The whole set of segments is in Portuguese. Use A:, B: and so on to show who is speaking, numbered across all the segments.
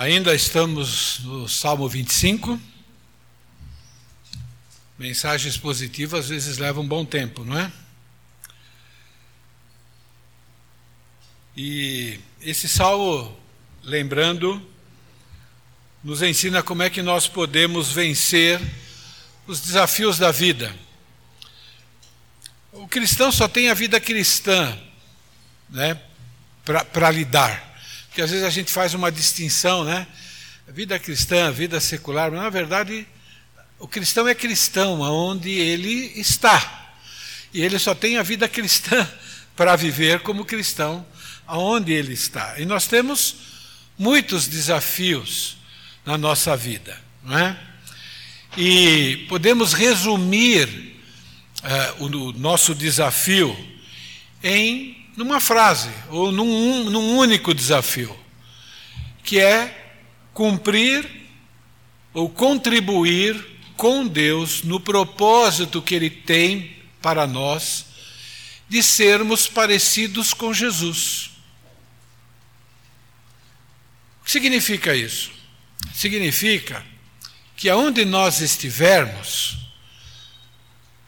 A: Ainda estamos no Salmo 25. Mensagens positivas às vezes levam um bom tempo, não é? E esse salmo, lembrando, nos ensina como é que nós podemos vencer os desafios da vida. O cristão só tem a vida cristã né, para lidar. Porque às vezes a gente faz uma distinção, né? Vida cristã, vida secular, mas na verdade o cristão é cristão aonde ele está. E ele só tem a vida cristã para viver como cristão aonde ele está. E nós temos muitos desafios na nossa vida, não é? E podemos resumir uh, o, nosso desafio em numa frase ou num, num único desafio, que é cumprir ou contribuir com Deus no propósito que Ele tem para nós de sermos parecidos com Jesus. O que significa isso? Significa que aonde nós estivermos,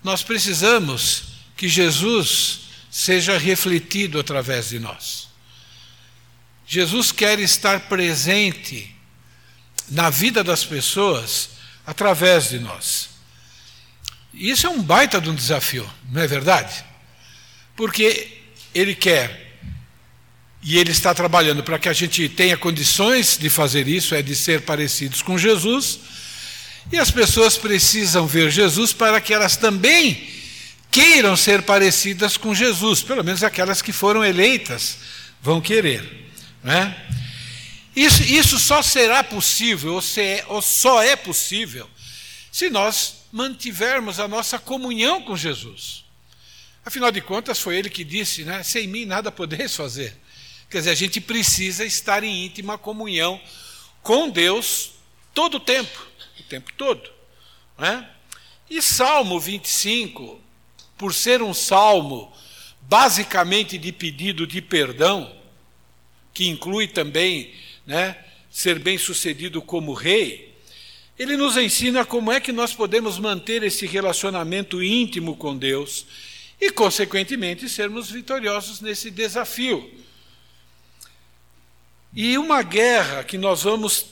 A: nós precisamos que Jesus seja refletido através de nós. Jesus quer estar presente na vida das pessoas através de nós. Isso é um baita de um desafio, não é verdade? Porque ele quer e ele está trabalhando para que a gente tenha condições de fazer isso, é de ser parecidos com Jesus. E as pessoas precisam ver Jesus para que elas também queiram ser parecidas com Jesus, pelo menos aquelas que foram eleitas vão querer. Né? Isso, isso só será possível, ou, se é, ou só é possível, se nós mantivermos a nossa comunhão com Jesus. Afinal de contas, foi ele que disse, né? Sem mim nada podeis fazer. Quer dizer, a gente precisa estar em íntima comunhão com Deus todo o tempo, o tempo todo. Né? E Salmo 25, por ser um salmo basicamente de pedido de perdão, que inclui também né, ser bem-sucedido como rei, ele nos ensina como é que nós podemos manter esse relacionamento íntimo com Deus e, consequentemente, sermos vitoriosos nesse desafio. E uma guerra que nós vamos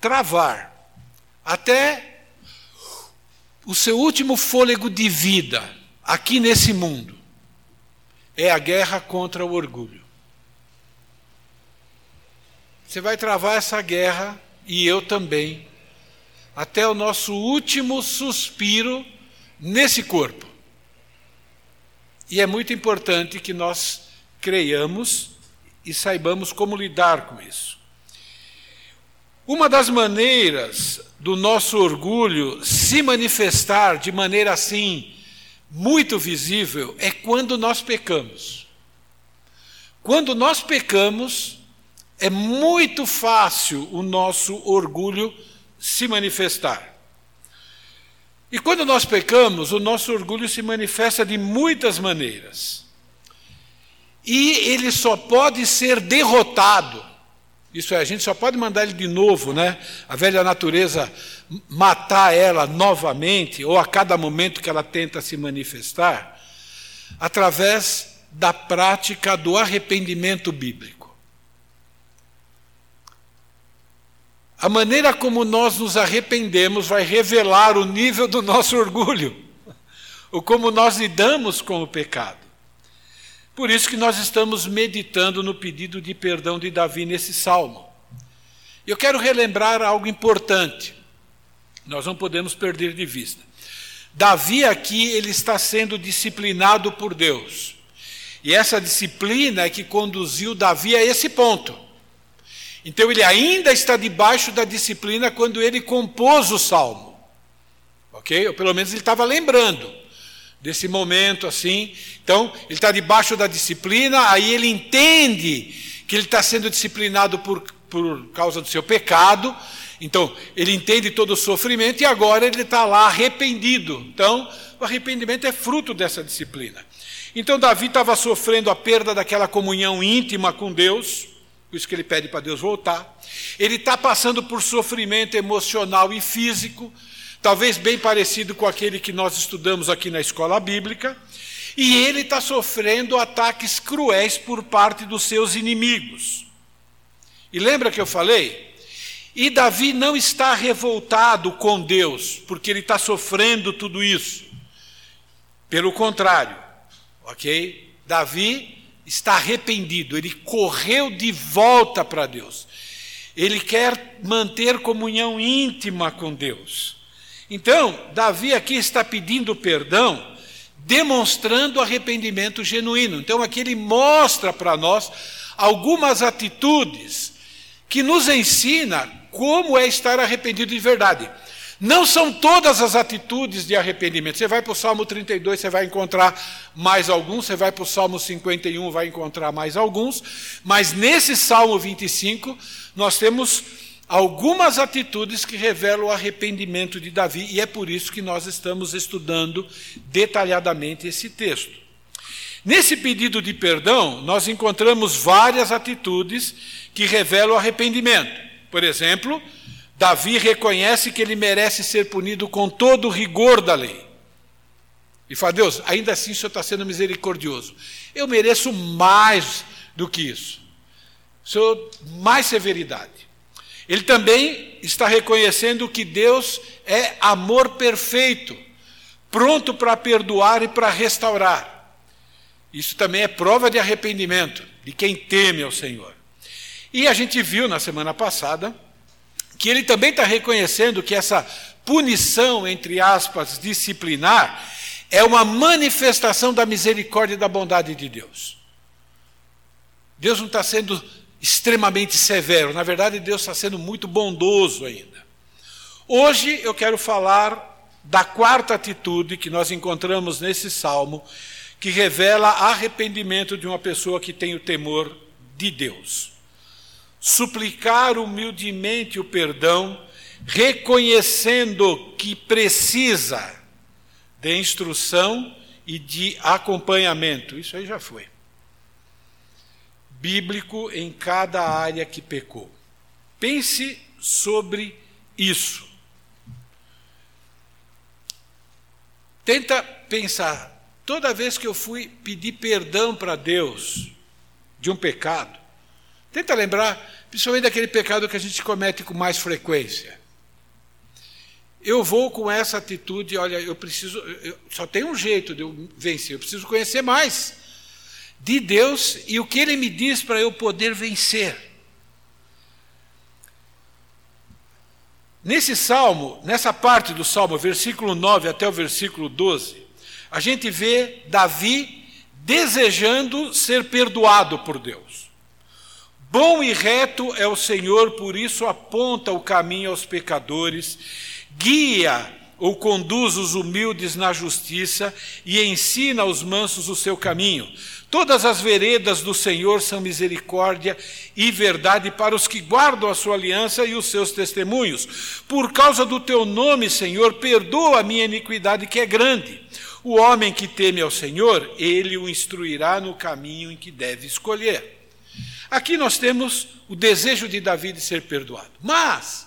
A: travar até o seu último fôlego de vida aqui nesse mundo é a guerra contra o orgulho. Você vai travar essa guerra, e eu também, até o nosso último suspiro nesse corpo. E é muito importante que nós creiamos e saibamos como lidar com isso. Uma das maneiras do nosso orgulho se manifestar de maneira assim muito visível é quando nós pecamos. Quando nós pecamos, é muito fácil o nosso orgulho se manifestar. E quando nós pecamos, o nosso orgulho se manifesta de muitas maneiras. E ele só pode ser derrotado isso é, a gente só pode mandar ele de novo, né? A velha natureza matar ela novamente, ou a cada momento que ela tenta se manifestar, através da prática do arrependimento bíblico. A maneira como nós nos arrependemos vai revelar o nível do nosso orgulho, ou como nós lidamos com o pecado. Por isso que nós estamos meditando no pedido de perdão de Davi nesse salmo. Eu quero relembrar algo importante. Nós não podemos perder de vista. Davi aqui ele está sendo disciplinado por Deus. E essa disciplina é que conduziu Davi a esse ponto. Então ele ainda está debaixo da disciplina quando ele compôs o salmo. OK? Ou pelo menos ele estava lembrando desse momento assim. Então, ele está debaixo da disciplina, aí ele entende que ele está sendo disciplinado por, por causa do seu pecado. Então, ele entende todo o sofrimento e agora ele está lá arrependido. Então, o arrependimento é fruto dessa disciplina. Então, Davi estava sofrendo a perda daquela comunhão íntima com Deus, por isso que ele pede para Deus voltar. Ele está passando por sofrimento emocional e físico, talvez bem parecido com aquele que nós estudamos aqui na escola bíblica. E ele está sofrendo ataques cruéis por parte dos seus inimigos. E lembra que eu falei? E Davi não está revoltado com Deus, porque ele está sofrendo tudo isso. Pelo contrário, ok? Davi está arrependido, ele correu de volta para Deus. Ele quer manter comunhão íntima com Deus. Então, Davi aqui está pedindo perdão demonstrando arrependimento genuíno. Então, aqui ele mostra para nós algumas atitudes que nos ensina como é estar arrependido de verdade. Não são todas as atitudes de arrependimento. Você vai para o Salmo 32, você vai encontrar mais alguns, você vai para o Salmo 51, vai encontrar mais alguns, mas nesse Salmo 25, nós temos algumas atitudes que revelam o arrependimento de Davi, e é por isso que nós estamos estudando detalhadamente esse texto. Nesse pedido de perdão, nós encontramos várias atitudes que revelam o arrependimento. Por exemplo, Davi reconhece que ele merece ser punido com todo o rigor da lei. E fala, Deus, ainda assim o Senhor está sendo misericordioso. Eu mereço mais do que isso. Senhor, mais severidade. Ele também está reconhecendo que Deus é amor perfeito, pronto para perdoar e para restaurar. Isso também é prova de arrependimento de quem teme ao Senhor. E a gente viu na semana passada que ele também está reconhecendo que essa punição, entre aspas, disciplinar, é uma manifestação da misericórdia e da bondade de Deus. Deus não está sendo extremamente severo. Na verdade, Deus está sendo muito bondoso ainda. Hoje eu quero falar da quarta atitude que nós encontramos nesse salmo, que revela arrependimento de uma pessoa que tem o temor de Deus. Suplicar humildemente o perdão, reconhecendo que precisa de instrução e de acompanhamento. Isso aí já foi bíblico em cada área que pecou. Pense sobre isso. Tenta pensar, toda vez que eu fui pedir perdão para Deus de um pecado, tenta lembrar, principalmente daquele pecado que a gente comete com mais frequência. Eu vou com essa atitude, olha, eu preciso, eu, só tem um jeito de eu vencer, eu preciso conhecer mais de Deus e o que Ele me diz para eu poder vencer. Nesse salmo, nessa parte do salmo, versículo 9 até o versículo 12, a gente vê Davi desejando ser perdoado por Deus. Bom e reto é o Senhor, por isso aponta o caminho aos pecadores, guia ou conduz os humildes na justiça e ensina aos mansos o seu caminho. Todas as veredas do Senhor são misericórdia e verdade para os que guardam a sua aliança e os seus testemunhos. Por causa do teu nome, Senhor, perdoa a minha iniquidade que é grande. O homem que teme ao Senhor, ele o instruirá no caminho em que deve escolher. Aqui nós temos o desejo de Davi de ser perdoado. Mas,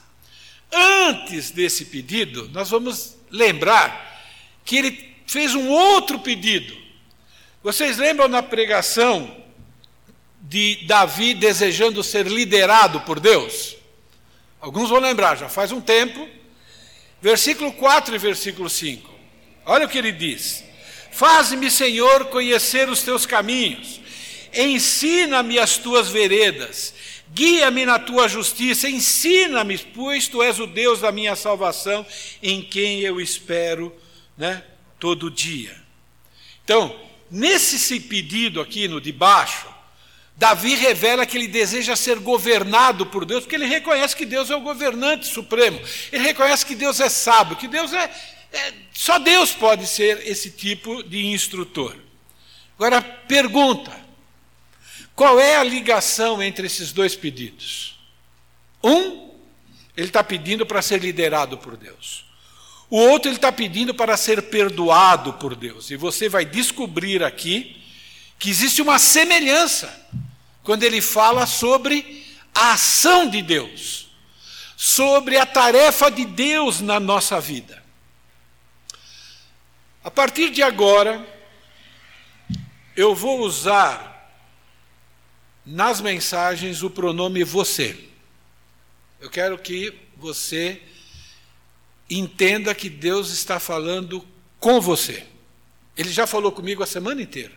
A: antes desse pedido, nós vamos lembrar que ele fez um outro pedido vocês lembram na pregação de Davi desejando ser liderado por Deus? Alguns vão lembrar, já faz um tempo. Versículo 4 e versículo 5. Olha o que ele diz: Faz-me, Senhor, conhecer os teus caminhos, ensina-me as tuas veredas, guia-me na tua justiça, ensina-me, pois tu és o Deus da minha salvação, em quem eu espero né, todo dia. Então, Nesse pedido aqui no de baixo, Davi revela que ele deseja ser governado por Deus, porque ele reconhece que Deus é o governante supremo. Ele reconhece que Deus é sábio, que Deus é, é só Deus pode ser esse tipo de instrutor. Agora pergunta: qual é a ligação entre esses dois pedidos? Um, ele está pedindo para ser liderado por Deus. O outro ele está pedindo para ser perdoado por Deus. E você vai descobrir aqui que existe uma semelhança quando ele fala sobre a ação de Deus, sobre a tarefa de Deus na nossa vida. A partir de agora, eu vou usar nas mensagens o pronome você. Eu quero que você entenda que Deus está falando com você. Ele já falou comigo a semana inteira.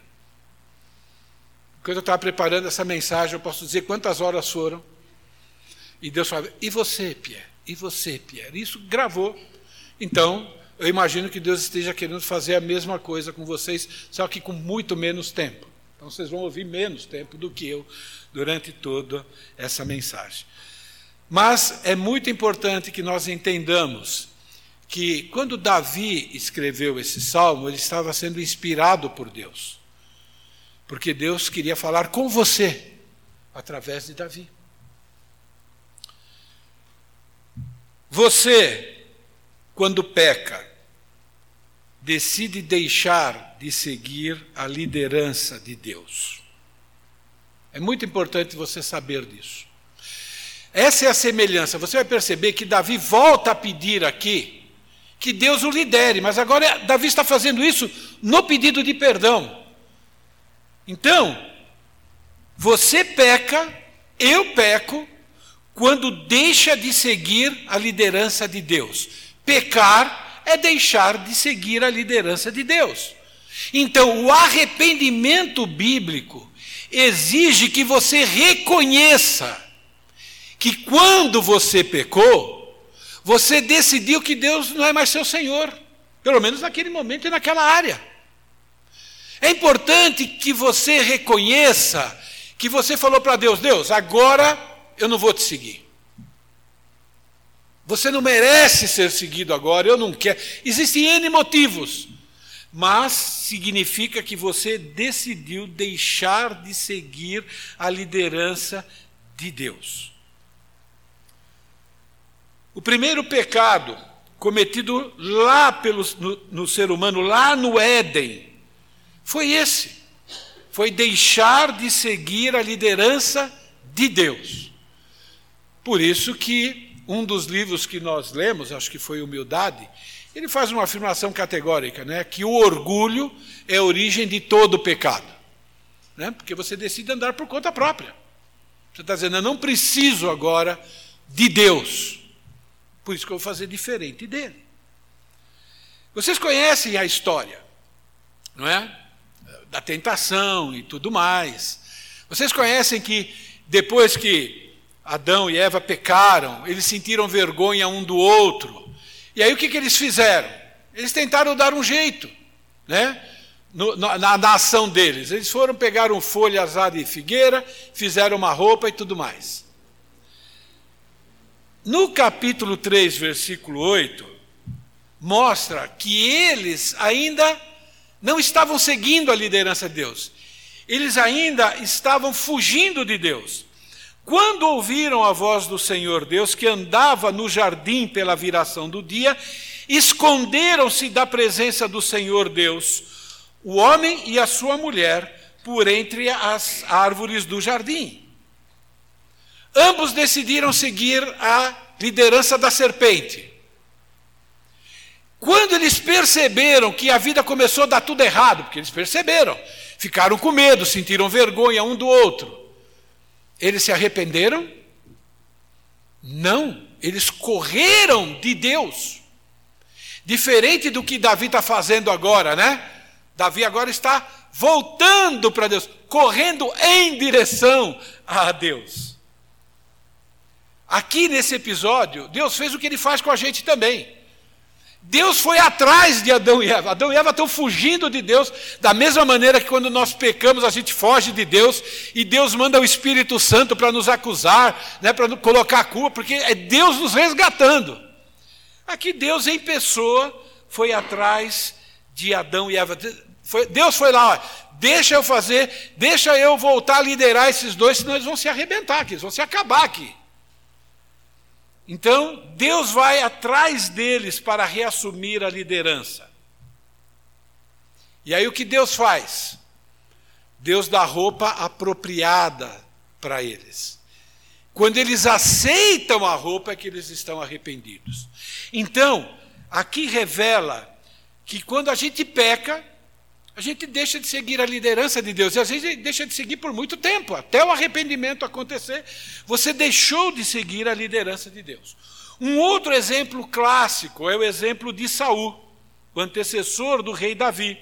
A: Quando eu estava preparando essa mensagem, eu posso dizer quantas horas foram. E Deus fala: E você, Pierre? E você, Pierre? Isso gravou. Então, eu imagino que Deus esteja querendo fazer a mesma coisa com vocês, só que com muito menos tempo. Então, vocês vão ouvir menos tempo do que eu durante toda essa mensagem. Mas é muito importante que nós entendamos que quando Davi escreveu esse salmo, ele estava sendo inspirado por Deus. Porque Deus queria falar com você através de Davi. Você, quando peca, decide deixar de seguir a liderança de Deus. É muito importante você saber disso. Essa é a semelhança. Você vai perceber que Davi volta a pedir aqui que Deus o lidere, mas agora Davi está fazendo isso no pedido de perdão. Então, você peca, eu peco, quando deixa de seguir a liderança de Deus. Pecar é deixar de seguir a liderança de Deus. Então, o arrependimento bíblico exige que você reconheça que quando você pecou, você decidiu que Deus não é mais seu Senhor, pelo menos naquele momento e naquela área. É importante que você reconheça que você falou para Deus: Deus, agora eu não vou te seguir. Você não merece ser seguido agora, eu não quero. Existem N motivos, mas significa que você decidiu deixar de seguir a liderança de Deus. O primeiro pecado cometido lá pelo, no, no ser humano, lá no Éden, foi esse: foi deixar de seguir a liderança de Deus. Por isso que um dos livros que nós lemos, acho que foi Humildade, ele faz uma afirmação categórica, né, que o orgulho é a origem de todo pecado. Né, porque você decide andar por conta própria. Você está dizendo, eu não preciso agora de Deus. Por isso que eu vou fazer diferente dele. Vocês conhecem a história, não é? Da tentação e tudo mais. Vocês conhecem que depois que Adão e Eva pecaram, eles sentiram vergonha um do outro. E aí o que, que eles fizeram? Eles tentaram dar um jeito, né? No, na, na, ação deles. Eles foram pegar um folha azada de figueira, fizeram uma roupa e tudo mais. No capítulo 3, versículo 8, mostra que eles ainda não estavam seguindo a liderança de Deus. Eles ainda estavam fugindo de Deus. Quando ouviram a voz do Senhor Deus, que andava no jardim pela viração do dia, esconderam-se da presença do Senhor Deus, o homem e a sua mulher, por entre as árvores do jardim. Ambos decidiram seguir a liderança da serpente. Quando eles perceberam que a vida começou a dar tudo errado, porque eles perceberam, ficaram com medo, sentiram vergonha um do outro, eles se arrependeram? Não, eles correram de Deus. Diferente do que Davi está fazendo agora, né? Davi agora está voltando para Deus, correndo em direção a Deus. Aqui nesse episódio, Deus fez o que ele faz com a gente também. Deus foi atrás de Adão e Eva. Adão e Eva estão fugindo de Deus, da mesma maneira que quando nós pecamos, a gente foge de Deus, e Deus manda o Espírito Santo para nos acusar, né, para colocar a culpa, porque é Deus nos resgatando. Aqui Deus em pessoa foi atrás de Adão e Eva. Deus foi lá, ó, deixa eu fazer, deixa eu voltar a liderar esses dois, senão eles vão se arrebentar aqui, eles vão se acabar aqui. Então, Deus vai atrás deles para reassumir a liderança. E aí o que Deus faz? Deus dá roupa apropriada para eles. Quando eles aceitam a roupa é que eles estão arrependidos. Então, aqui revela que quando a gente peca, a gente deixa de seguir a liderança de Deus. E às vezes deixa de seguir por muito tempo, até o arrependimento acontecer, você deixou de seguir a liderança de Deus. Um outro exemplo clássico é o exemplo de Saul, o antecessor do rei Davi.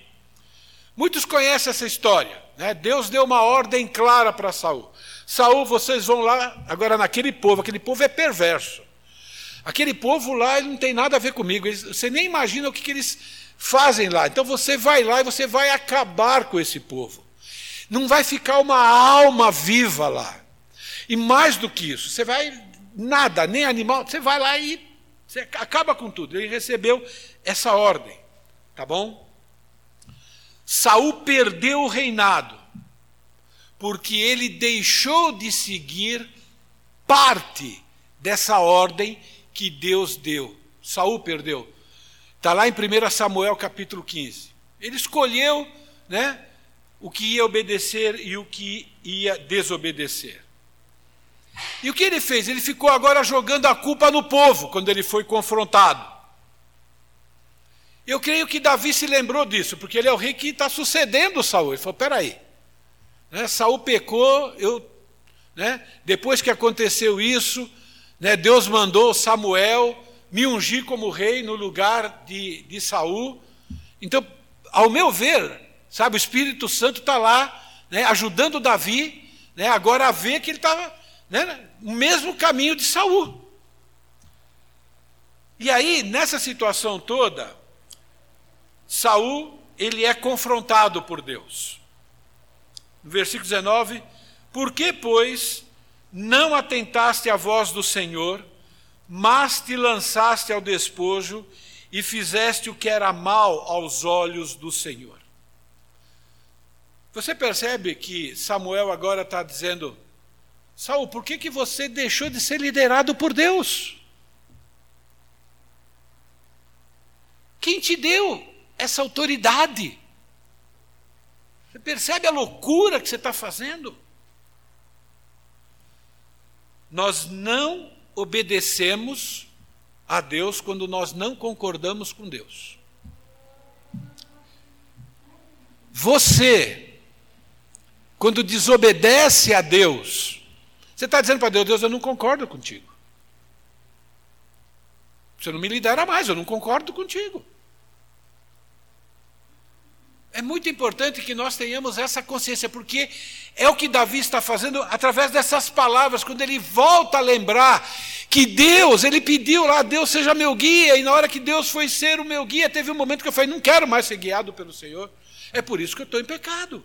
A: Muitos conhecem essa história. Né? Deus deu uma ordem clara para Saul. Saul, vocês vão lá, agora naquele povo, aquele povo é perverso. Aquele povo lá não tem nada a ver comigo. Você nem imagina o que, que eles fazem lá. Então você vai lá e você vai acabar com esse povo. Não vai ficar uma alma viva lá. E mais do que isso, você vai nada, nem animal, você vai lá e você acaba com tudo. Ele recebeu essa ordem, tá bom? Saul perdeu o reinado porque ele deixou de seguir parte dessa ordem que Deus deu. Saul perdeu. Está lá em 1 Samuel capítulo 15. Ele escolheu né, o que ia obedecer e o que ia desobedecer. E o que ele fez? Ele ficou agora jogando a culpa no povo quando ele foi confrontado. Eu creio que Davi se lembrou disso, porque ele é o rei que está sucedendo Saul. Ele falou: peraí, né, Saul pecou, eu, né, depois que aconteceu isso, né, Deus mandou Samuel me ungir como rei no lugar de, de Saul. Então, ao meu ver, sabe, o Espírito Santo está lá, né, ajudando Davi, né, agora a ver que ele estava né, no mesmo caminho de Saul. E aí, nessa situação toda, Saul, ele é confrontado por Deus. No versículo 19, por que, pois, não atentaste à voz do Senhor, mas te lançaste ao despojo e fizeste o que era mal aos olhos do Senhor? Você percebe que Samuel agora está dizendo, Saul, por que, que você deixou de ser liderado por Deus? Quem te deu essa autoridade. Você percebe a loucura que você está fazendo? Nós não obedecemos a Deus quando nós não concordamos com Deus. Você, quando desobedece a Deus, você está dizendo para Deus: Deus, eu não concordo contigo. Você não me lidera mais, eu não concordo contigo. É muito importante que nós tenhamos essa consciência, porque é o que Davi está fazendo através dessas palavras, quando ele volta a lembrar que Deus, ele pediu lá, Deus seja meu guia, e na hora que Deus foi ser o meu guia, teve um momento que eu falei, não quero mais ser guiado pelo Senhor. É por isso que eu estou em pecado.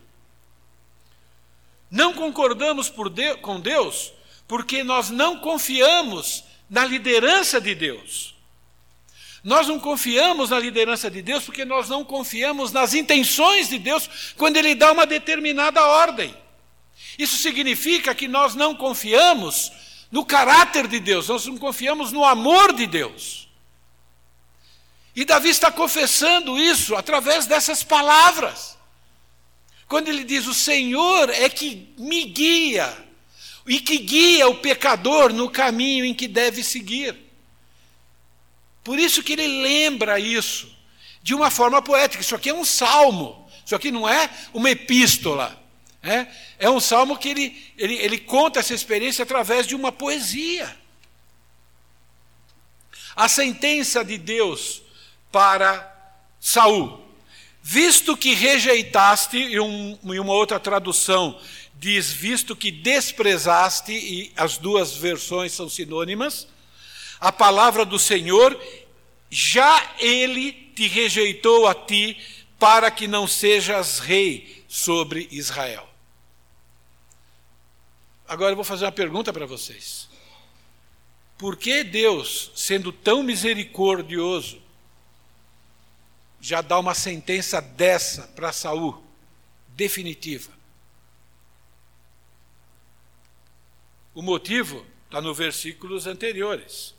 A: Não concordamos Deus, com Deus porque nós não confiamos na liderança de Deus. Nós não confiamos na liderança de Deus porque nós não confiamos nas intenções de Deus quando Ele dá uma determinada ordem. Isso significa que nós não confiamos no caráter de Deus, nós não confiamos no amor de Deus. E Davi está confessando isso através dessas palavras. Quando ele diz: O Senhor é que me guia, e que guia o pecador no caminho em que deve seguir. Por isso que ele lembra isso de uma forma poética. Isso aqui é um salmo, isso aqui não é uma epístola. É, é um salmo que ele, ele, ele conta essa experiência através de uma poesia. A sentença de Deus para Saul. Visto que rejeitaste, e, um, e uma outra tradução diz, visto que desprezaste, e as duas versões são sinônimas, a palavra do Senhor, já ele te rejeitou a ti, para que não sejas rei sobre Israel. Agora eu vou fazer uma pergunta para vocês. Por que Deus, sendo tão misericordioso, já dá uma sentença dessa para Saul, definitiva? O motivo está nos versículos anteriores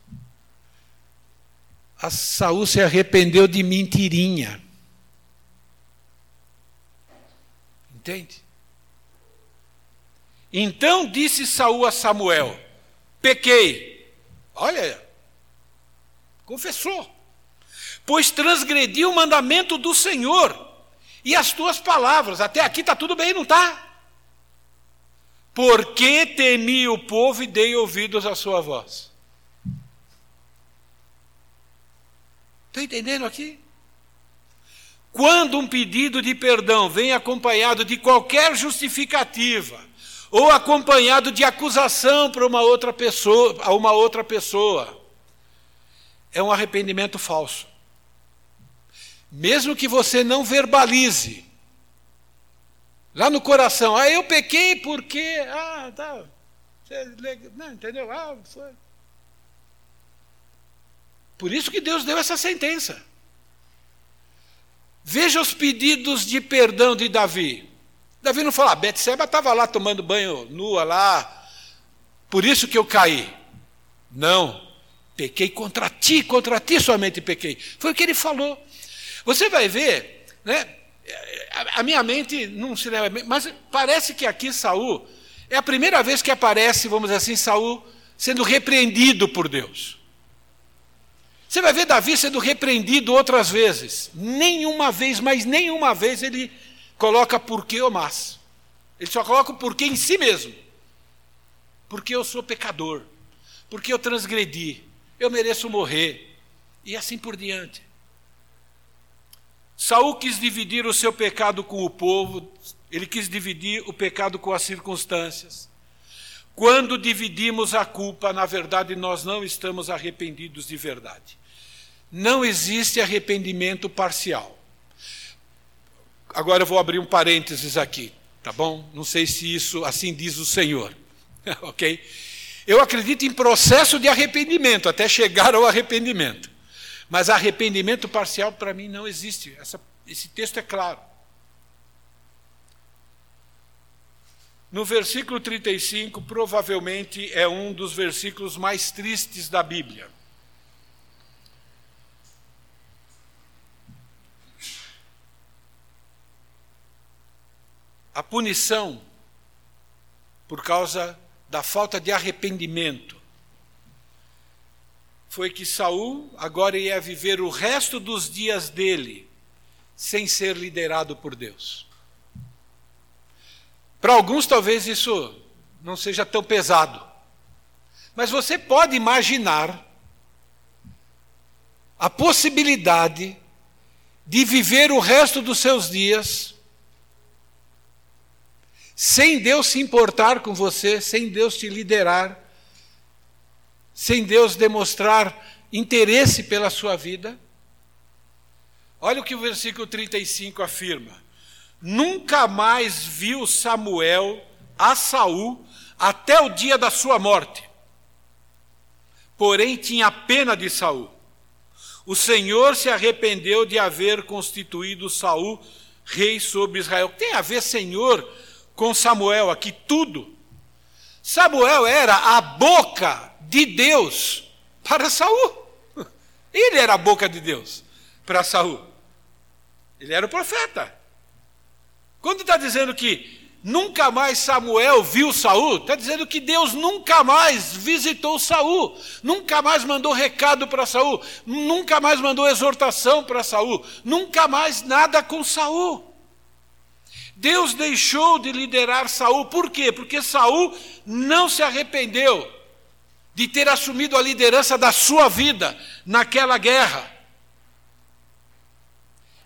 A: a Saul se arrependeu de mentirinha. Entende? Então disse Saul a Samuel: pequei. Olha, confessou. Pois transgredi o mandamento do Senhor e as tuas palavras. Até aqui está tudo bem, não está? Porque temi o povo e dei ouvidos à sua voz. Está entendendo aqui? Quando um pedido de perdão vem acompanhado de qualquer justificativa, ou acompanhado de acusação para uma outra pessoa, a uma outra pessoa, é um arrependimento falso. Mesmo que você não verbalize, lá no coração, ah, eu pequei porque, ah, tá, não, entendeu? Ah, foi. Por isso que Deus deu essa sentença. Veja os pedidos de perdão de Davi. Davi não fala, ah, Betseba estava lá tomando banho nua lá, por isso que eu caí. Não, pequei contra ti, contra ti somente pequei. Foi o que ele falou. Você vai ver, né? A minha mente não se leva, mas parece que aqui Saul é a primeira vez que aparece, vamos dizer assim, Saul sendo repreendido por Deus. Você vai ver Davi sendo repreendido outras vezes. Nenhuma vez, mas nenhuma vez ele coloca porquê ou mas. Ele só coloca o porquê em si mesmo. Porque eu sou pecador. Porque eu transgredi. Eu mereço morrer. E assim por diante. Saul quis dividir o seu pecado com o povo, ele quis dividir o pecado com as circunstâncias. Quando dividimos a culpa, na verdade, nós não estamos arrependidos de verdade não existe arrependimento parcial. Agora eu vou abrir um parênteses aqui, tá bom? Não sei se isso assim diz o Senhor, ok? Eu acredito em processo de arrependimento até chegar ao arrependimento, mas arrependimento parcial para mim não existe. Essa, esse texto é claro. No versículo 35, provavelmente é um dos versículos mais tristes da Bíblia. a punição por causa da falta de arrependimento foi que Saul agora ia viver o resto dos dias dele sem ser liderado por Deus. Para alguns talvez isso não seja tão pesado. Mas você pode imaginar a possibilidade de viver o resto dos seus dias sem Deus se importar com você, sem Deus te liderar, sem Deus demonstrar interesse pela sua vida. Olha o que o versículo 35 afirma: Nunca mais viu Samuel a Saul até o dia da sua morte. Porém tinha pena de Saul. O Senhor se arrependeu de haver constituído Saul rei sobre Israel. Tem a ver Senhor com Samuel aqui tudo. Samuel era a boca de Deus para Saul. Ele era a boca de Deus para Saul. Ele era o profeta. Quando está dizendo que nunca mais Samuel viu Saul, está dizendo que Deus nunca mais visitou Saul, nunca mais mandou recado para Saul, nunca mais mandou exortação para Saul, nunca mais nada com Saul. Deus deixou de liderar Saul. Por quê? Porque Saul não se arrependeu de ter assumido a liderança da sua vida naquela guerra.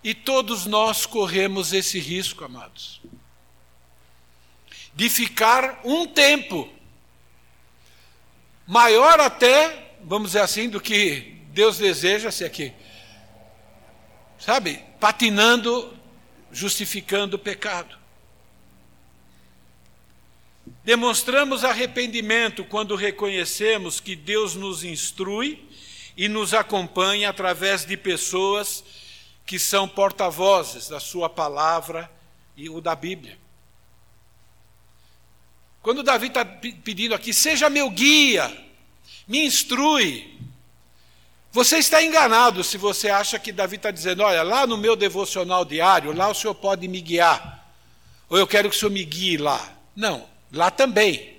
A: E todos nós corremos esse risco, amados, de ficar um tempo maior até, vamos dizer assim, do que Deus deseja ser aqui. Sabe, patinando justificando o pecado. Demonstramos arrependimento quando reconhecemos que Deus nos instrui e nos acompanha através de pessoas que são porta-vozes da Sua palavra e o da Bíblia. Quando Davi está pedindo aqui, seja meu guia, me instrui, você está enganado se você acha que Davi está dizendo: olha, lá no meu devocional diário, lá o senhor pode me guiar. Ou eu quero que o senhor me guie lá. Não, lá também.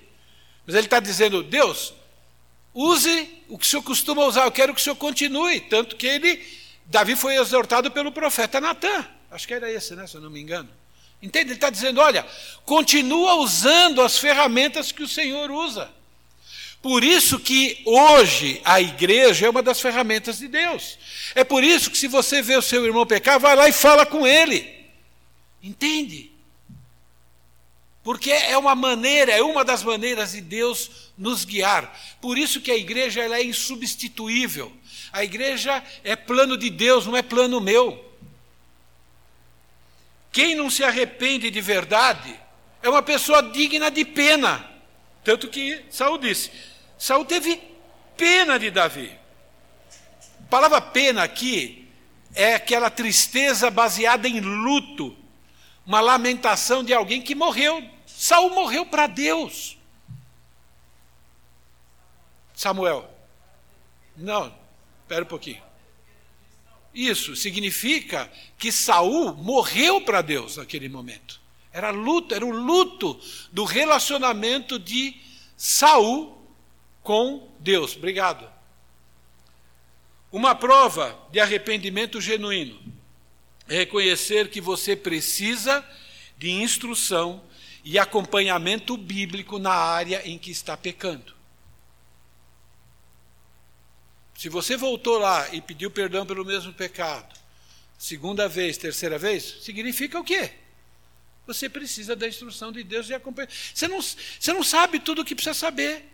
A: Mas ele está dizendo: Deus, use o que o senhor costuma usar, eu quero que o senhor continue. Tanto que ele, Davi foi exortado pelo profeta Natan. Acho que era esse, né, se eu não me engano. Entende? Ele está dizendo: olha, continua usando as ferramentas que o Senhor usa. Por isso que hoje a igreja é uma das ferramentas de Deus. É por isso que se você vê o seu irmão pecar, vai lá e fala com ele. Entende? Porque é uma maneira, é uma das maneiras de Deus nos guiar. Por isso que a igreja ela é insubstituível. A igreja é plano de Deus, não é plano meu. Quem não se arrepende de verdade é uma pessoa digna de pena. Tanto que Saul disse: Saul teve pena de Davi. A palavra pena aqui é aquela tristeza baseada em luto, uma lamentação de alguém que morreu. Saul morreu para Deus. Samuel. Não, espera um pouquinho. Isso significa que Saul morreu para Deus naquele momento. Era luto, era o luto do relacionamento de Saul com Deus. Obrigado. Uma prova de arrependimento genuíno é reconhecer que você precisa de instrução e acompanhamento bíblico na área em que está pecando. Se você voltou lá e pediu perdão pelo mesmo pecado, segunda vez, terceira vez, significa o quê? Você precisa da instrução de Deus e acompanhar. Você não, você não sabe tudo o que precisa saber.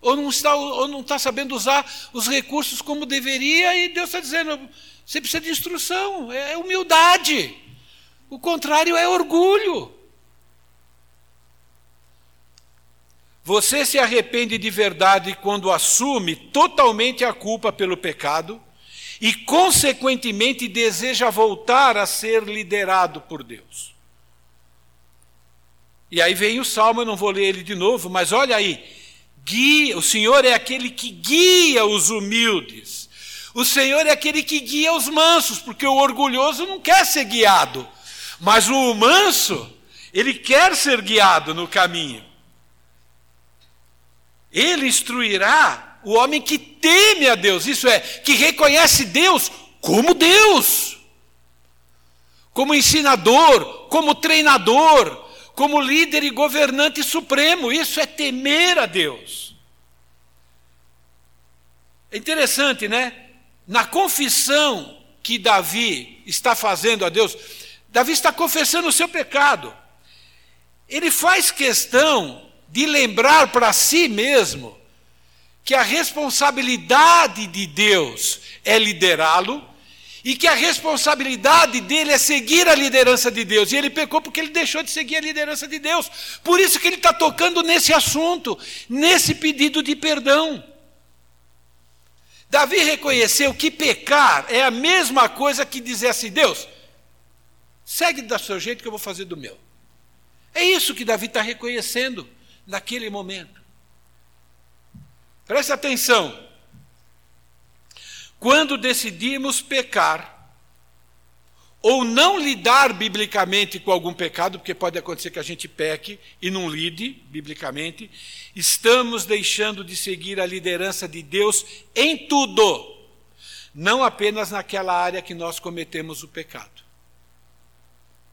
A: Ou não, está, ou não está sabendo usar os recursos como deveria, e Deus está dizendo: você precisa de instrução, é humildade. O contrário é orgulho. Você se arrepende de verdade quando assume totalmente a culpa pelo pecado e, consequentemente, deseja voltar a ser liderado por Deus. E aí vem o salmo, eu não vou ler ele de novo, mas olha aí. Guia, o Senhor é aquele que guia os humildes. O Senhor é aquele que guia os mansos, porque o orgulhoso não quer ser guiado, mas o manso, ele quer ser guiado no caminho. Ele instruirá o homem que teme a Deus, isso é, que reconhece Deus como Deus, como ensinador, como treinador, como líder e governante supremo. Isso é temer a Deus. É interessante, né? Na confissão que Davi está fazendo a Deus, Davi está confessando o seu pecado. Ele faz questão de lembrar para si mesmo que a responsabilidade de Deus é liderá-lo e que a responsabilidade dele é seguir a liderança de Deus. E ele pecou porque ele deixou de seguir a liderança de Deus. Por isso que ele está tocando nesse assunto, nesse pedido de perdão. Davi reconheceu que pecar é a mesma coisa que dizer assim: Deus, segue do seu jeito que eu vou fazer do meu. É isso que Davi está reconhecendo naquele momento. Preste atenção. Quando decidimos pecar, ou não lidar biblicamente com algum pecado, porque pode acontecer que a gente peque e não lide biblicamente, estamos deixando de seguir a liderança de Deus em tudo, não apenas naquela área que nós cometemos o pecado.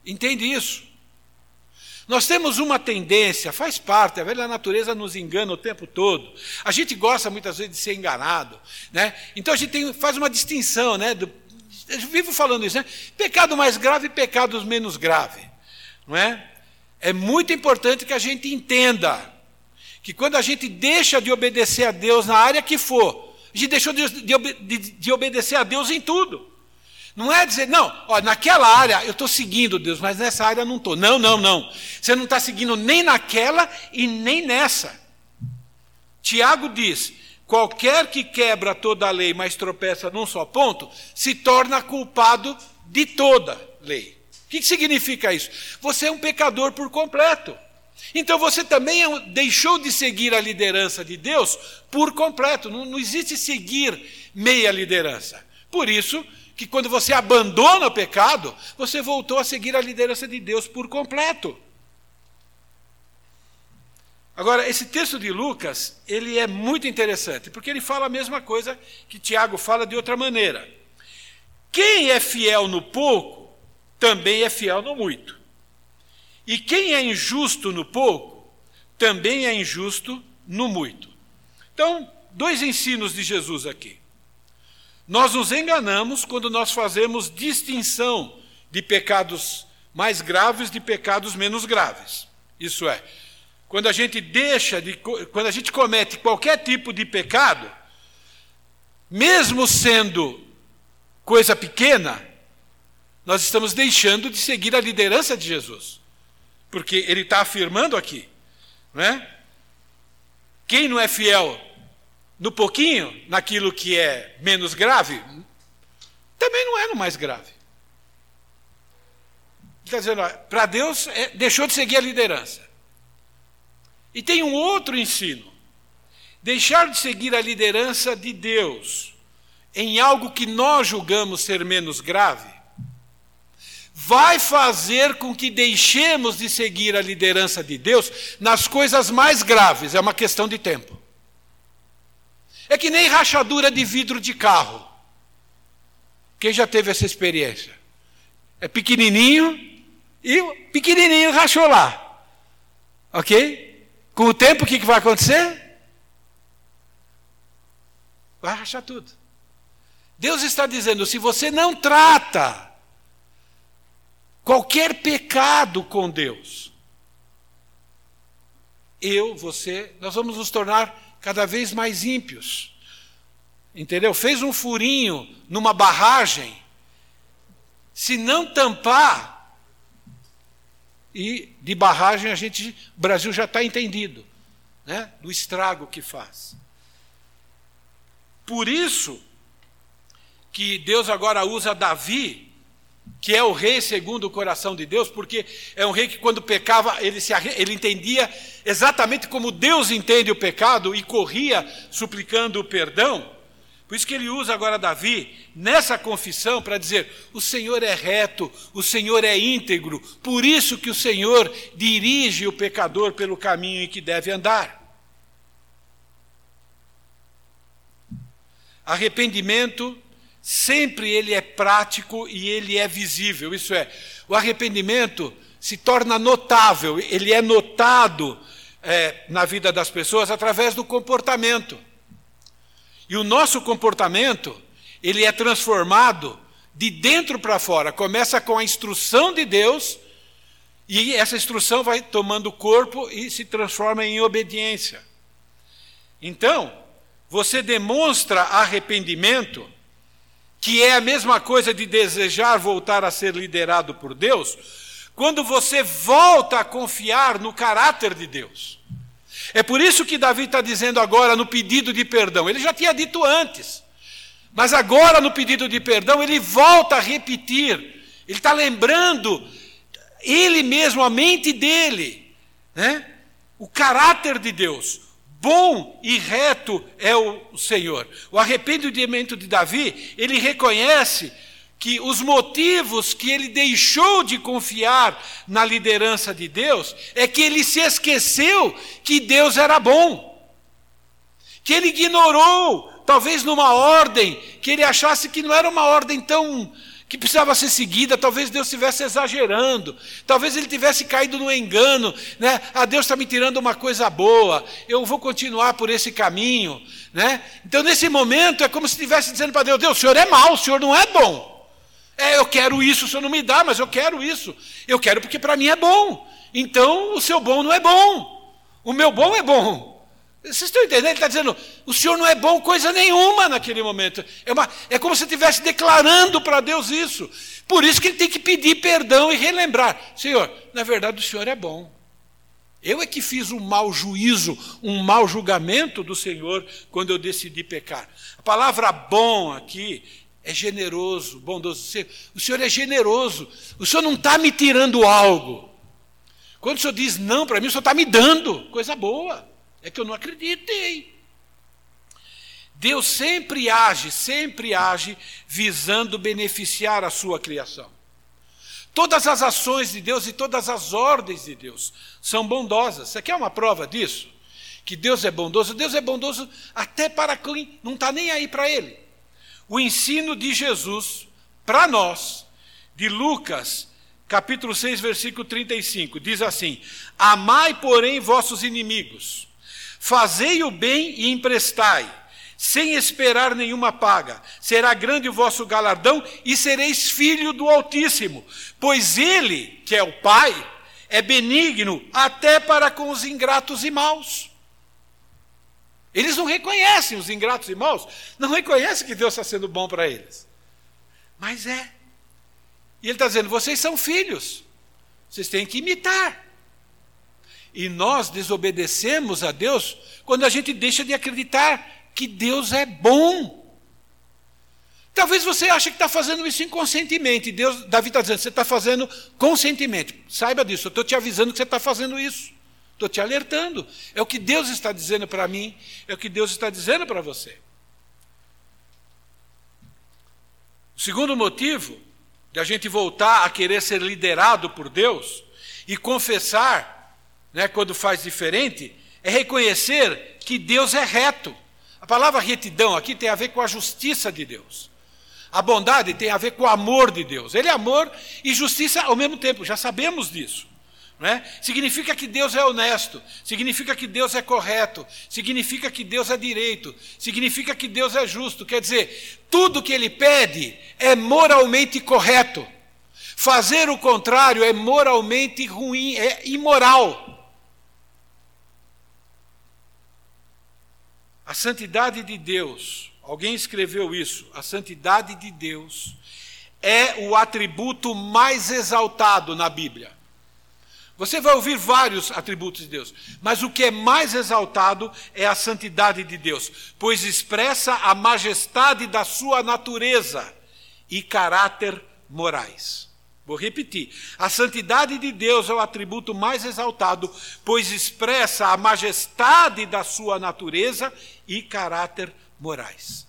A: Entende isso? Nós temos uma tendência, faz parte, a velha natureza nos engana o tempo todo. A gente gosta muitas vezes de ser enganado. Né? Então a gente tem, faz uma distinção, né? Do, eu vivo falando isso, né? Pecado mais grave e pecados menos graves. Não é? É muito importante que a gente entenda que quando a gente deixa de obedecer a Deus na área que for, a gente deixou de, de, de obedecer a Deus em tudo. Não é dizer, não, ó, naquela área eu estou seguindo Deus, mas nessa área não estou. Não, não, não. Você não está seguindo nem naquela e nem nessa. Tiago diz: qualquer que quebra toda a lei, mas tropeça num só ponto, se torna culpado de toda lei. O que significa isso? Você é um pecador por completo. Então você também é deixou de seguir a liderança de Deus por completo. Não, não existe seguir meia liderança. Por isso, que quando você abandona o pecado, você voltou a seguir a liderança de Deus por completo. Agora, esse texto de Lucas, ele é muito interessante, porque ele fala a mesma coisa que Tiago fala de outra maneira. Quem é fiel no pouco, também é fiel no muito. E quem é injusto no pouco, também é injusto no muito. Então, dois ensinos de Jesus aqui. Nós nos enganamos quando nós fazemos distinção de pecados mais graves de pecados menos graves. Isso é, quando a gente deixa de quando a gente comete qualquer tipo de pecado, mesmo sendo coisa pequena, nós estamos deixando de seguir a liderança de Jesus. Porque ele está afirmando aqui, não é? Quem não é fiel no pouquinho, naquilo que é menos grave, também não é no mais grave. Está dizendo, para Deus é, deixou de seguir a liderança. E tem um outro ensino. Deixar de seguir a liderança de Deus em algo que nós julgamos ser menos grave, vai fazer com que deixemos de seguir a liderança de Deus nas coisas mais graves, é uma questão de tempo. É que nem rachadura de vidro de carro. Quem já teve essa experiência? É pequenininho e pequenininho rachou lá. Ok? Com o tempo, o que, que vai acontecer? Vai rachar tudo. Deus está dizendo: se você não trata qualquer pecado com Deus, eu, você, nós vamos nos tornar cada vez mais ímpios. Entendeu? Fez um furinho numa barragem, se não tampar, e de barragem a gente, o Brasil já está entendido, né, do estrago que faz. Por isso que Deus agora usa Davi, que é o rei segundo o coração de Deus, porque é um rei que quando pecava, ele, se, ele entendia exatamente como Deus entende o pecado e corria suplicando o perdão. Por isso que ele usa agora Davi nessa confissão para dizer: o Senhor é reto, o Senhor é íntegro, por isso que o Senhor dirige o pecador pelo caminho em que deve andar. Arrependimento sempre ele é prático e ele é visível. Isso é, o arrependimento se torna notável, ele é notado é, na vida das pessoas através do comportamento. E o nosso comportamento, ele é transformado de dentro para fora. Começa com a instrução de Deus, e essa instrução vai tomando corpo e se transforma em obediência. Então, você demonstra arrependimento, que é a mesma coisa de desejar voltar a ser liderado por Deus, quando você volta a confiar no caráter de Deus. É por isso que Davi está dizendo agora no pedido de perdão. Ele já tinha dito antes. Mas agora, no pedido de perdão, ele volta a repetir. Ele está lembrando ele mesmo, a mente dele, né? o caráter de Deus. Bom e reto é o Senhor. O arrependimento de Davi, ele reconhece que os motivos que ele deixou de confiar na liderança de Deus é que ele se esqueceu que Deus era bom. Que ele ignorou, talvez numa ordem, que ele achasse que não era uma ordem tão que precisava ser seguida, talvez Deus estivesse exagerando, talvez ele tivesse caído no engano, né? Ah, Deus está me tirando uma coisa boa, eu vou continuar por esse caminho, né? Então, nesse momento, é como se estivesse dizendo para Deus: Deus, o senhor é mau, o senhor não é bom. É, eu quero isso, o senhor não me dá, mas eu quero isso. Eu quero porque para mim é bom. Então o seu bom não é bom. O meu bom é bom. Vocês estão entendendo? Ele está dizendo, o senhor não é bom coisa nenhuma naquele momento. É, uma, é como se estivesse declarando para Deus isso. Por isso que ele tem que pedir perdão e relembrar: Senhor, na verdade o senhor é bom. Eu é que fiz um mau juízo, um mau julgamento do Senhor quando eu decidi pecar. A palavra bom aqui é generoso, bondoso. O Senhor é generoso. O Senhor não está me tirando algo. Quando o Senhor diz não para mim, o Senhor está me dando coisa boa. É que eu não acreditei. Deus sempre age, sempre age visando beneficiar a sua criação. Todas as ações de Deus e todas as ordens de Deus são bondosas. Você quer uma prova disso? Que Deus é bondoso? Deus é bondoso até para quem não está nem aí para ele. O ensino de Jesus para nós, de Lucas, capítulo 6, versículo 35, diz assim: Amai, porém, vossos inimigos, fazei o bem e emprestai sem esperar nenhuma paga. Será grande o vosso galardão e sereis filho do Altíssimo, pois ele, que é o Pai, é benigno até para com os ingratos e maus. Eles não reconhecem os ingratos e maus, não reconhecem que Deus está sendo bom para eles. Mas é. E ele está dizendo: vocês são filhos, vocês têm que imitar. E nós desobedecemos a Deus quando a gente deixa de acreditar que Deus é bom. Talvez você ache que está fazendo isso inconscientemente. Deus, Davi está dizendo, você está fazendo conscientemente. Saiba disso, eu estou te avisando que você está fazendo isso. Estou te alertando. É o que Deus está dizendo para mim, é o que Deus está dizendo para você. O segundo motivo de a gente voltar a querer ser liderado por Deus e confessar, né, quando faz diferente, é reconhecer que Deus é reto. A palavra retidão aqui tem a ver com a justiça de Deus. A bondade tem a ver com o amor de Deus. Ele é amor e justiça ao mesmo tempo, já sabemos disso. É? Significa que Deus é honesto, significa que Deus é correto, significa que Deus é direito, significa que Deus é justo. Quer dizer, tudo que ele pede é moralmente correto. Fazer o contrário é moralmente ruim, é imoral. A santidade de Deus, alguém escreveu isso, a santidade de Deus é o atributo mais exaltado na Bíblia. Você vai ouvir vários atributos de Deus, mas o que é mais exaltado é a santidade de Deus, pois expressa a majestade da sua natureza e caráter morais. Vou repetir. A santidade de Deus é o atributo mais exaltado, pois expressa a majestade da sua natureza e caráter morais.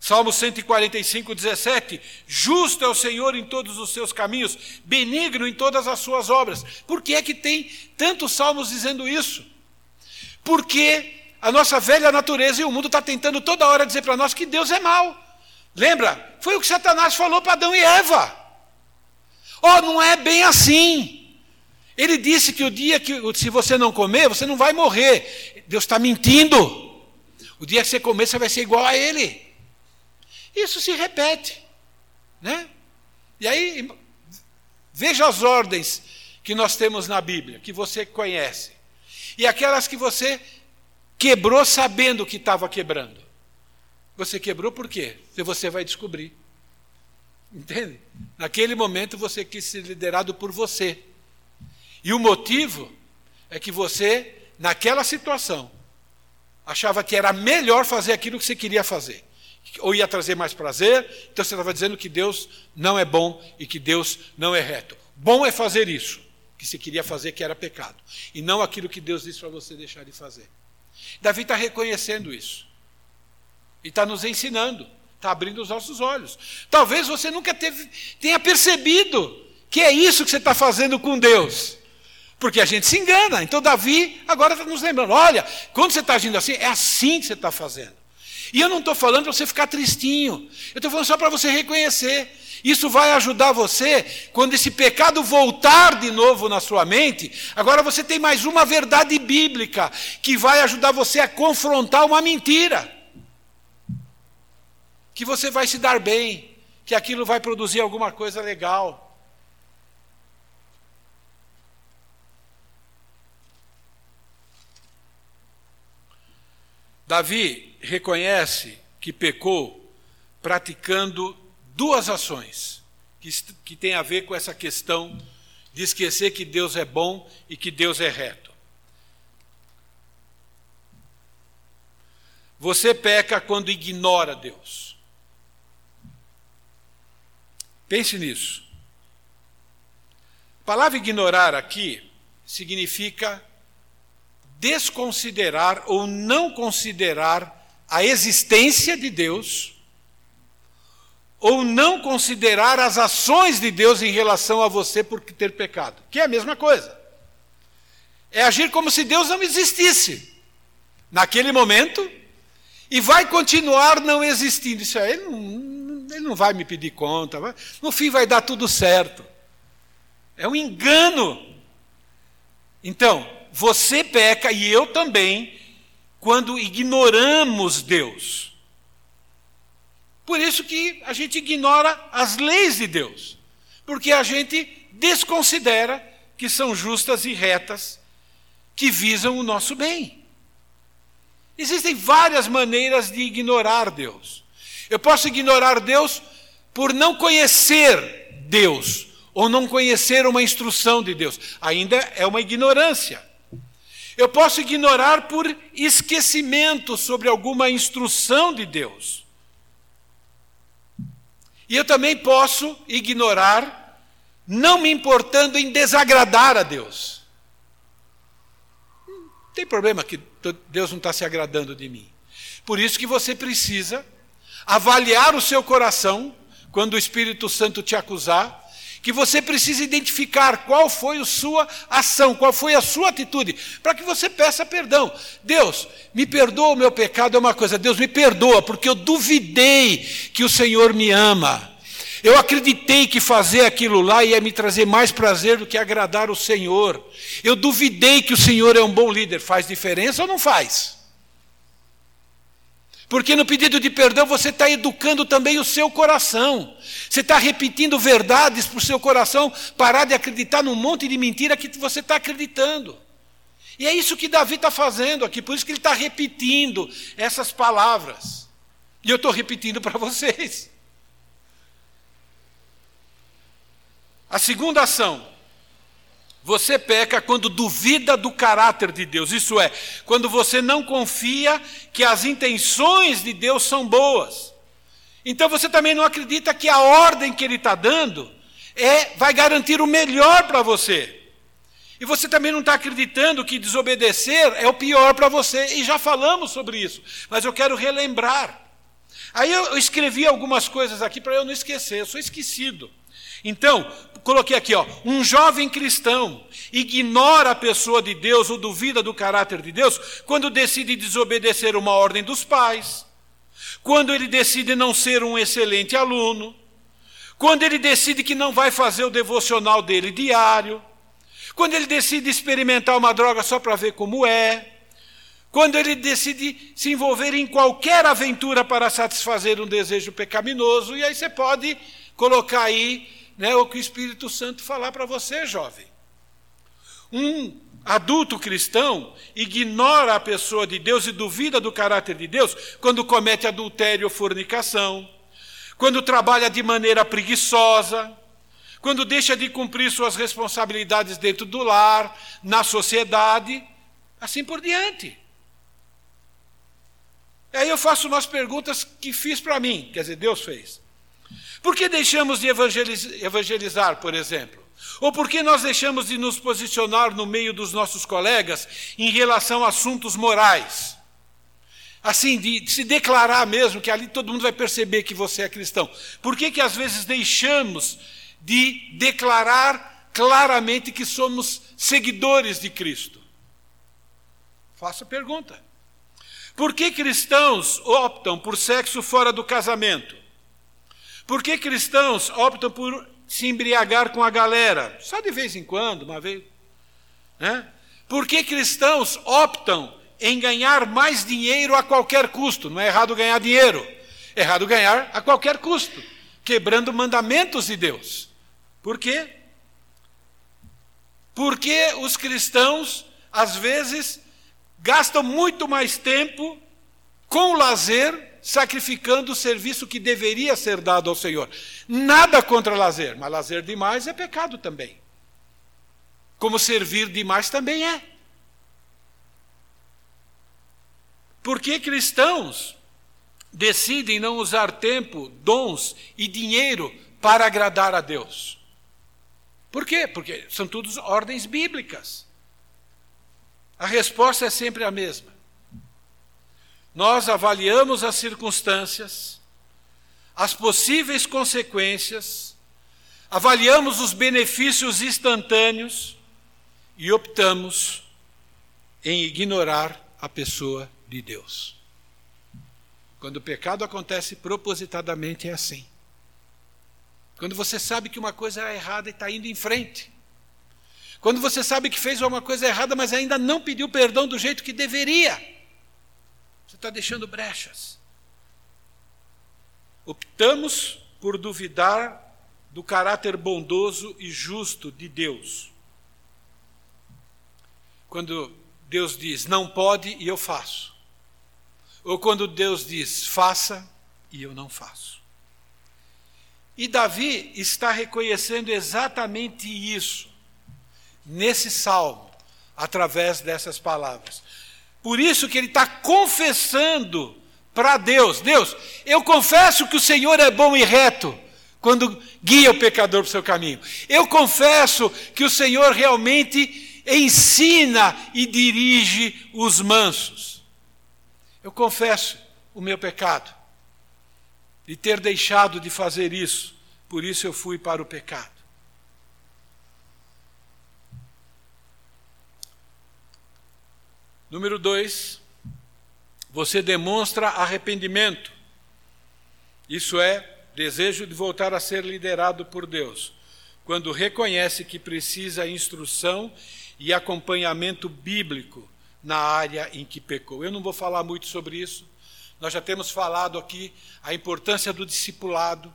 A: Salmo 145, 17. Justo é o Senhor em todos os seus caminhos, benigno em todas as suas obras. Por que é que tem tantos salmos dizendo isso? Porque a nossa velha natureza e o mundo está tentando toda hora dizer para nós que Deus é mau. Lembra? Foi o que Satanás falou para Adão e Eva. Oh, não é bem assim. Ele disse que o dia que, se você não comer, você não vai morrer. Deus está mentindo. O dia que você comer, você vai ser igual a ele. Isso se repete. Né? E aí, veja as ordens que nós temos na Bíblia, que você conhece. E aquelas que você quebrou sabendo que estava quebrando. Você quebrou por quê? Você vai descobrir. Entende? Naquele momento você quis ser liderado por você. E o motivo é que você, naquela situação, achava que era melhor fazer aquilo que você queria fazer. Ou ia trazer mais prazer, então você estava dizendo que Deus não é bom e que Deus não é reto. Bom é fazer isso, que você queria fazer que era pecado, e não aquilo que Deus disse para você deixar de fazer. Davi está reconhecendo isso. E está nos ensinando. Está abrindo os nossos olhos. Talvez você nunca teve, tenha percebido que é isso que você está fazendo com Deus. Porque a gente se engana. Então, Davi agora está nos lembrando: olha, quando você está agindo assim, é assim que você está fazendo. E eu não estou falando para você ficar tristinho. Eu estou falando só para você reconhecer. Isso vai ajudar você quando esse pecado voltar de novo na sua mente. Agora você tem mais uma verdade bíblica que vai ajudar você a confrontar uma mentira que você vai se dar bem, que aquilo vai produzir alguma coisa legal. Davi reconhece que pecou praticando duas ações que, que têm a ver com essa questão de esquecer que Deus é bom e que Deus é reto. Você peca quando ignora Deus. Pense nisso. A palavra ignorar aqui significa desconsiderar ou não considerar a existência de Deus ou não considerar as ações de Deus em relação a você por ter pecado, que é a mesma coisa. É agir como se Deus não existisse naquele momento e vai continuar não existindo. Isso aí, ele não, ele não vai me pedir conta, vai, no fim vai dar tudo certo. É um engano. Então, você peca e eu também quando ignoramos Deus. Por isso que a gente ignora as leis de Deus, porque a gente desconsidera que são justas e retas, que visam o nosso bem. Existem várias maneiras de ignorar Deus. Eu posso ignorar Deus por não conhecer Deus, ou não conhecer uma instrução de Deus. Ainda é uma ignorância. Eu posso ignorar por esquecimento sobre alguma instrução de Deus. E eu também posso ignorar, não me importando em desagradar a Deus. Não tem problema que Deus não está se agradando de mim. Por isso que você precisa avaliar o seu coração quando o Espírito Santo te acusar que você precisa identificar qual foi a sua ação, qual foi a sua atitude, para que você peça perdão. Deus, me perdoa o meu pecado, é uma coisa, Deus me perdoa, porque eu duvidei que o Senhor me ama. Eu acreditei que fazer aquilo lá ia me trazer mais prazer do que agradar o Senhor. Eu duvidei que o Senhor é um bom líder. Faz diferença ou não faz? Porque no pedido de perdão você está educando também o seu coração. Você está repetindo verdades para o seu coração parar de acreditar num monte de mentira que você está acreditando. E é isso que Davi está fazendo aqui, por isso que ele está repetindo essas palavras. E eu estou repetindo para vocês. A segunda ação você peca quando duvida do caráter de Deus, isso é, quando você não confia que as intenções de Deus são boas. Então você também não acredita que a ordem que Ele está dando é, vai garantir o melhor para você. E você também não está acreditando que desobedecer é o pior para você, e já falamos sobre isso, mas eu quero relembrar. Aí eu escrevi algumas coisas aqui para eu não esquecer, eu sou esquecido. Então, coloquei aqui, ó, um jovem cristão ignora a pessoa de Deus ou duvida do caráter de Deus quando decide desobedecer uma ordem dos pais, quando ele decide não ser um excelente aluno, quando ele decide que não vai fazer o devocional dele diário, quando ele decide experimentar uma droga só para ver como é, quando ele decide se envolver em qualquer aventura para satisfazer um desejo pecaminoso, e aí você pode colocar aí né, o que o Espírito Santo falar para você, jovem. Um adulto cristão ignora a pessoa de Deus e duvida do caráter de Deus quando comete adultério ou fornicação, quando trabalha de maneira preguiçosa, quando deixa de cumprir suas responsabilidades dentro do lar, na sociedade, assim por diante. Aí eu faço umas perguntas que fiz para mim, quer dizer, Deus fez. Por que deixamos de evangelizar, por exemplo? Ou por que nós deixamos de nos posicionar no meio dos nossos colegas em relação a assuntos morais? Assim, de, de se declarar mesmo, que ali todo mundo vai perceber que você é cristão. Por que, que às vezes deixamos de declarar claramente que somos seguidores de Cristo? Faça a pergunta. Por que cristãos optam por sexo fora do casamento? Por que cristãos optam por se embriagar com a galera? Só de vez em quando, uma vez. Né? Por que cristãos optam em ganhar mais dinheiro a qualquer custo? Não é errado ganhar dinheiro, é errado ganhar a qualquer custo, quebrando mandamentos de Deus. Por quê? Porque os cristãos, às vezes, gastam muito mais tempo com lazer sacrificando o serviço que deveria ser dado ao Senhor. Nada contra lazer, mas lazer demais é pecado também. Como servir demais também é. Por que cristãos decidem não usar tempo, dons e dinheiro para agradar a Deus? Por quê? Porque são todas ordens bíblicas. A resposta é sempre a mesma. Nós avaliamos as circunstâncias, as possíveis consequências, avaliamos os benefícios instantâneos e optamos em ignorar a pessoa de Deus. Quando o pecado acontece propositadamente, é assim. Quando você sabe que uma coisa é errada e está indo em frente. Quando você sabe que fez uma coisa errada, mas ainda não pediu perdão do jeito que deveria. Está deixando brechas. Optamos por duvidar do caráter bondoso e justo de Deus. Quando Deus diz não pode e eu faço. Ou quando Deus diz faça e eu não faço. E Davi está reconhecendo exatamente isso nesse salmo, através dessas palavras. Por isso que ele está confessando para Deus: Deus, eu confesso que o Senhor é bom e reto quando guia o pecador para o seu caminho. Eu confesso que o Senhor realmente ensina e dirige os mansos. Eu confesso o meu pecado de ter deixado de fazer isso, por isso eu fui para o pecado. Número dois, você demonstra arrependimento. Isso é, desejo de voltar a ser liderado por Deus. Quando reconhece que precisa instrução e acompanhamento bíblico na área em que pecou. Eu não vou falar muito sobre isso. Nós já temos falado aqui a importância do discipulado,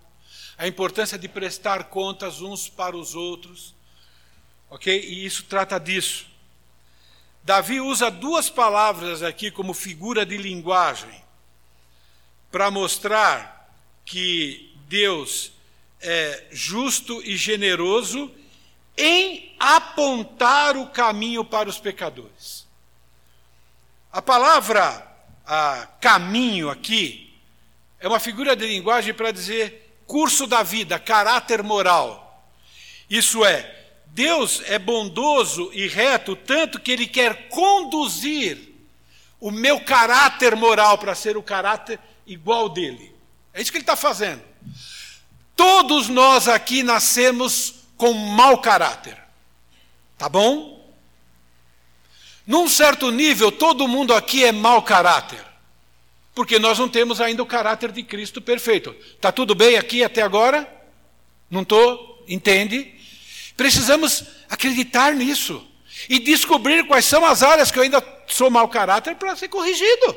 A: a importância de prestar contas uns para os outros. OK? E isso trata disso. Davi usa duas palavras aqui como figura de linguagem para mostrar que Deus é justo e generoso em apontar o caminho para os pecadores. A palavra a, caminho aqui é uma figura de linguagem para dizer curso da vida, caráter moral. Isso é, Deus é bondoso e reto, tanto que Ele quer conduzir o meu caráter moral para ser o caráter igual dele. É isso que Ele está fazendo. Todos nós aqui nascemos com mau caráter. Tá bom? Num certo nível, todo mundo aqui é mau caráter. Porque nós não temos ainda o caráter de Cristo perfeito. Tá tudo bem aqui até agora? Não estou? Entende? Precisamos acreditar nisso e descobrir quais são as áreas que eu ainda sou mau caráter para ser corrigido.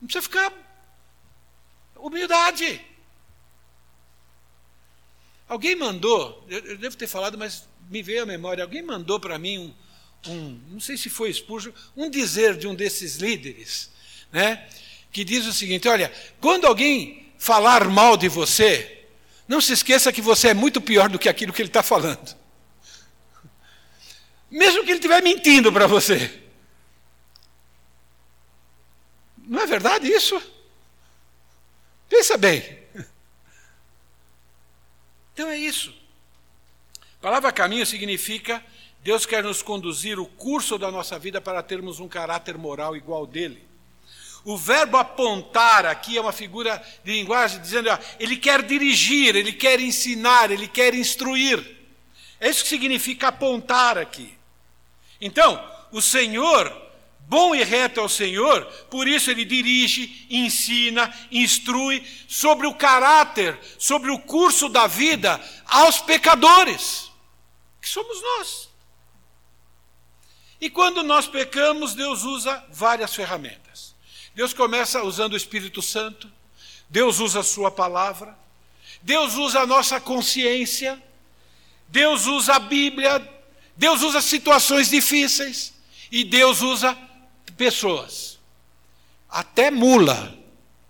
A: Não precisa ficar. Humildade. Alguém mandou, eu devo ter falado, mas me veio à memória, alguém mandou para mim um, um, não sei se foi expulso, um dizer de um desses líderes, né, que diz o seguinte: olha, quando alguém falar mal de você, não se esqueça que você é muito pior do que aquilo que ele está falando. Mesmo que ele estiver mentindo para você. Não é verdade isso? Pensa bem. Então é isso. A palavra caminho significa Deus quer nos conduzir o curso da nossa vida para termos um caráter moral igual dele. O verbo apontar aqui é uma figura de linguagem dizendo, ó, ele quer dirigir, ele quer ensinar, ele quer instruir. É isso que significa apontar aqui. Então, o Senhor, bom e reto é o Senhor, por isso ele dirige, ensina, instrui sobre o caráter, sobre o curso da vida aos pecadores, que somos nós. E quando nós pecamos, Deus usa várias ferramentas. Deus começa usando o Espírito Santo, Deus usa a Sua palavra, Deus usa a nossa consciência, Deus usa a Bíblia, Deus usa situações difíceis e Deus usa pessoas. Até mula,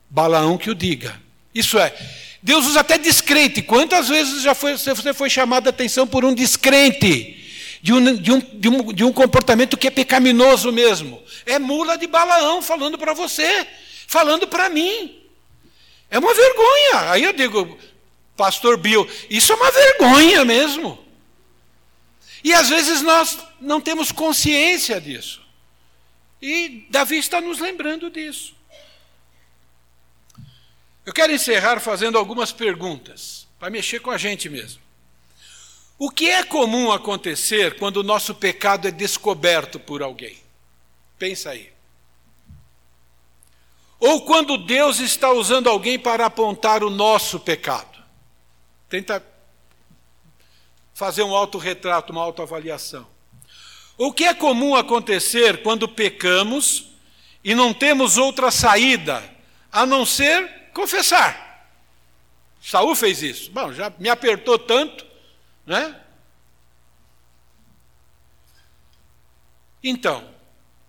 A: Balaão que o diga. Isso é, Deus usa até descrente. Quantas vezes já foi, você foi chamado a atenção por um descrente? De um, de, um, de, um, de um comportamento que é pecaminoso mesmo. É mula de Balaão falando para você, falando para mim. É uma vergonha. Aí eu digo, Pastor Bill, isso é uma vergonha mesmo. E às vezes nós não temos consciência disso. E Davi está nos lembrando disso. Eu quero encerrar fazendo algumas perguntas, para mexer com a gente mesmo. O que é comum acontecer quando o nosso pecado é descoberto por alguém? Pensa aí. Ou quando Deus está usando alguém para apontar o nosso pecado? Tenta fazer um autorretrato, uma autoavaliação. O que é comum acontecer quando pecamos e não temos outra saída a não ser confessar? Saul fez isso. Bom, já me apertou tanto, né? Então,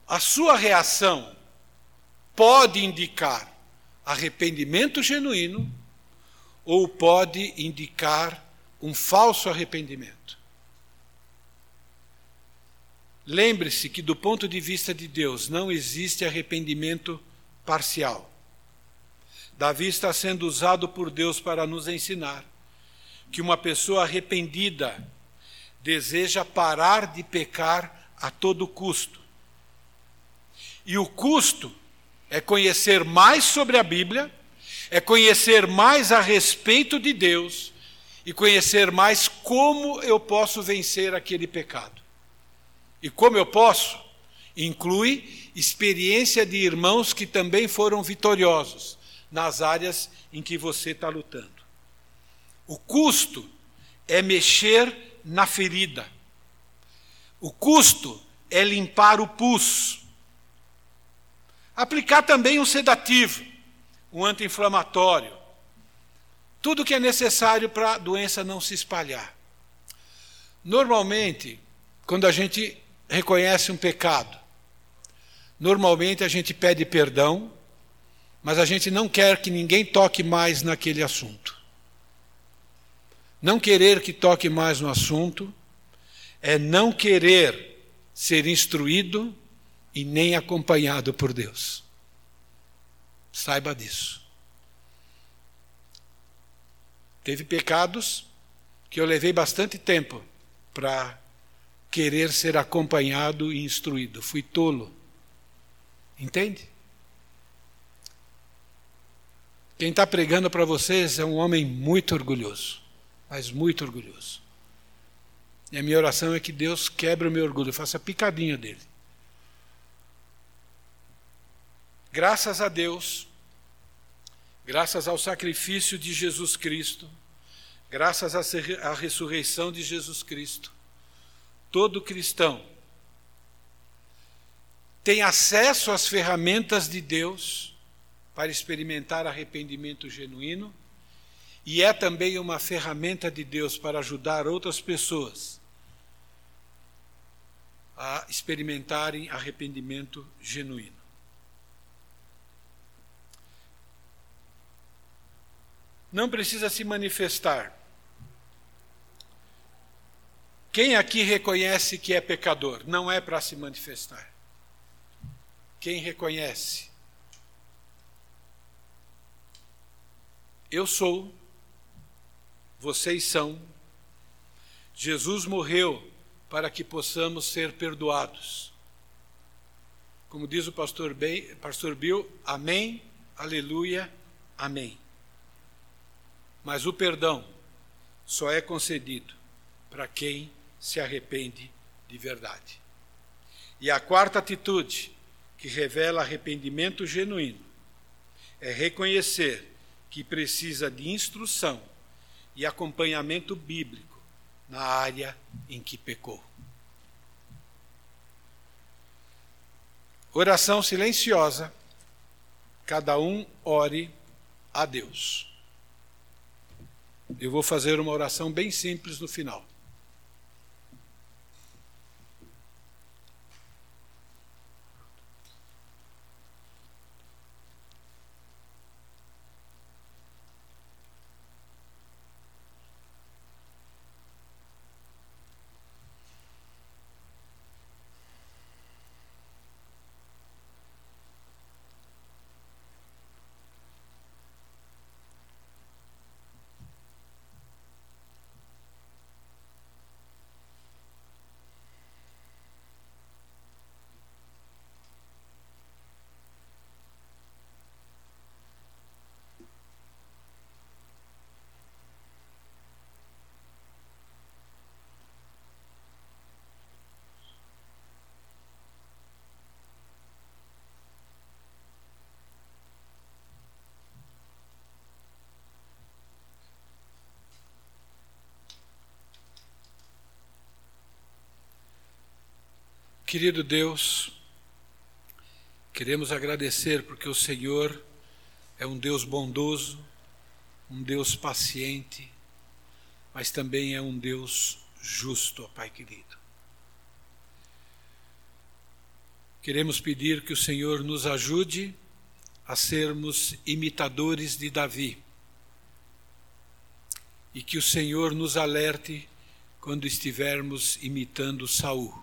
A: a sua reação pode indicar arrependimento genuíno ou pode indicar um falso arrependimento. Lembre-se que, do ponto de vista de Deus, não existe arrependimento parcial. Davi está sendo usado por Deus para nos ensinar que uma pessoa arrependida deseja parar de pecar a todo custo. E o custo é conhecer mais sobre a Bíblia, é conhecer mais a respeito de Deus e conhecer mais como eu posso vencer aquele pecado. E como eu posso? Inclui experiência de irmãos que também foram vitoriosos nas áreas em que você está lutando. O custo é mexer na ferida. O custo é limpar o pus. Aplicar também um sedativo, um anti-inflamatório. Tudo que é necessário para a doença não se espalhar. Normalmente, quando a gente reconhece um pecado. Normalmente a gente pede perdão, mas a gente não quer que ninguém toque mais naquele assunto. Não querer que toque mais no assunto é não querer ser instruído e nem acompanhado por Deus. Saiba disso. Teve pecados que eu levei bastante tempo para querer ser acompanhado e instruído. Fui tolo. Entende? Quem está pregando para vocês é um homem muito orgulhoso, mas muito orgulhoso. E a minha oração é que Deus quebre o meu orgulho, faça picadinho dele. Graças a Deus, graças ao sacrifício de Jesus Cristo, graças à ressurreição de Jesus Cristo, todo cristão tem acesso às ferramentas de Deus para experimentar arrependimento genuíno e é também uma ferramenta de Deus para ajudar outras pessoas a experimentarem arrependimento genuíno. Não precisa se manifestar quem aqui reconhece que é pecador? Não é para se manifestar. Quem reconhece? Eu sou, vocês são. Jesus morreu para que possamos ser perdoados. Como diz o pastor, ben, pastor Bill, amém, aleluia, amém. Mas o perdão só é concedido para quem se arrepende de verdade. E a quarta atitude, que revela arrependimento genuíno, é reconhecer que precisa de instrução e acompanhamento bíblico na área em que pecou. Oração silenciosa, cada um ore a Deus. Eu vou fazer uma oração bem simples no final. Querido Deus, queremos agradecer porque o Senhor é um Deus bondoso, um Deus paciente, mas também é um Deus justo, Pai querido. Queremos pedir que o Senhor nos ajude a sermos imitadores de Davi e que o Senhor nos alerte quando estivermos imitando Saul.